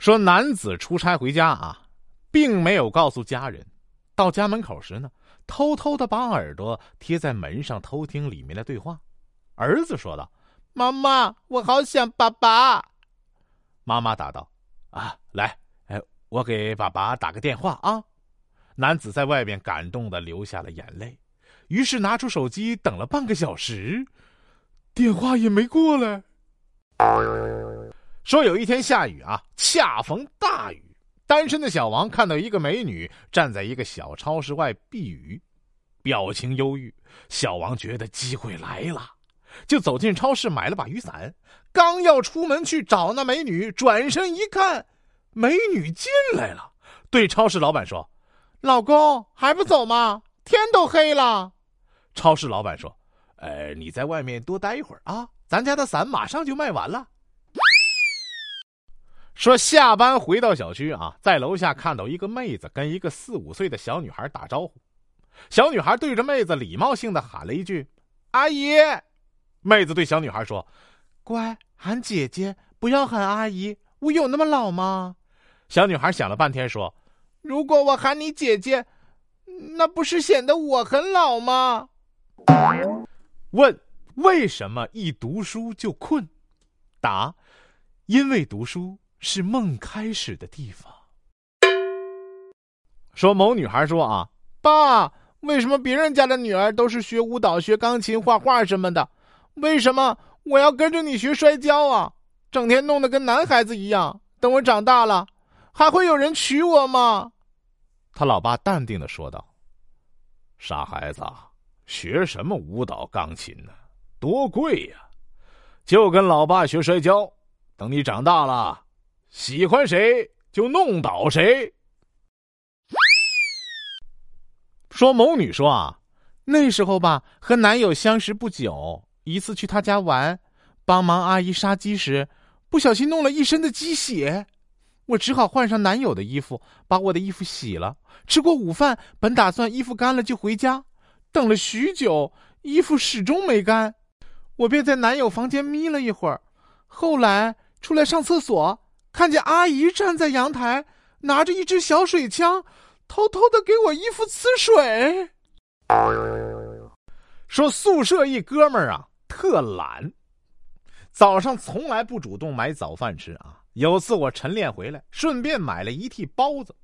说男子出差回家啊，并没有告诉家人。到家门口时呢，偷偷的把耳朵贴在门上偷听里面的对话。儿子说道：“妈妈，我好想爸爸。”妈妈答道：“啊，来，哎，我给爸爸打个电话啊。”男子在外面感动的流下了眼泪，于是拿出手机等了半个小时，电话也没过来。说有一天下雨啊，恰逢大雨，单身的小王看到一个美女站在一个小超市外避雨，表情忧郁。小王觉得机会来了，就走进超市买了把雨伞，刚要出门去找那美女，转身一看，美女进来了，对超市老板说。老公还不走吗？天都黑了。超市老板说：“呃，你在外面多待一会儿啊，咱家的伞马上就卖完了。”说下班回到小区啊，在楼下看到一个妹子跟一个四五岁的小女孩打招呼，小女孩对着妹子礼貌性的喊了一句：“阿姨。”妹子对小女孩说：“乖，喊姐姐，不要喊阿姨。我有那么老吗？”小女孩想了半天说。如果我喊你姐姐，那不是显得我很老吗？问为什么一读书就困？答：因为读书是梦开始的地方。说某女孩说啊，爸，为什么别人家的女儿都是学舞蹈、学钢琴、画画什么的，为什么我要跟着你学摔跤啊？整天弄得跟男孩子一样。等我长大了。还会有人娶我吗？他老爸淡定的说道：“傻孩子，学什么舞蹈、钢琴呢？多贵呀！就跟老爸学摔跤，等你长大了，喜欢谁就弄倒谁。”说某女说啊，那时候吧，和男友相识不久，一次去他家玩，帮忙阿姨杀鸡时，不小心弄了一身的鸡血。我只好换上男友的衣服，把我的衣服洗了。吃过午饭，本打算衣服干了就回家，等了许久，衣服始终没干，我便在男友房间眯了一会儿。后来出来上厕所，看见阿姨站在阳台，拿着一支小水枪，偷偷的给我衣服呲水。说宿舍一哥们儿啊，特懒，早上从来不主动买早饭吃啊。有次我晨练回来，顺便买了一屉包子，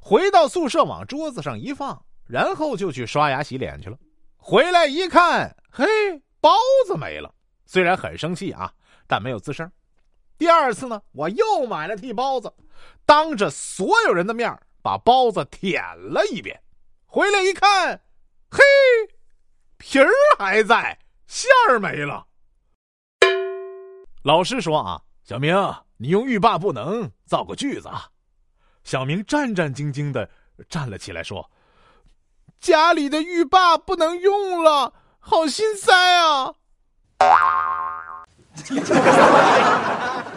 回到宿舍往桌子上一放，然后就去刷牙洗脸去了。回来一看，嘿，包子没了。虽然很生气啊，但没有吱声。第二次呢，我又买了屉包子，当着所有人的面把包子舔了一遍。回来一看，嘿，皮儿还在，馅儿没了。老师说啊，小明。你用欲罢不能造个句子啊！小明战战兢兢的站了起来，说：“家里的浴霸不能用了，好心塞啊！”哈哈哈哈哈哈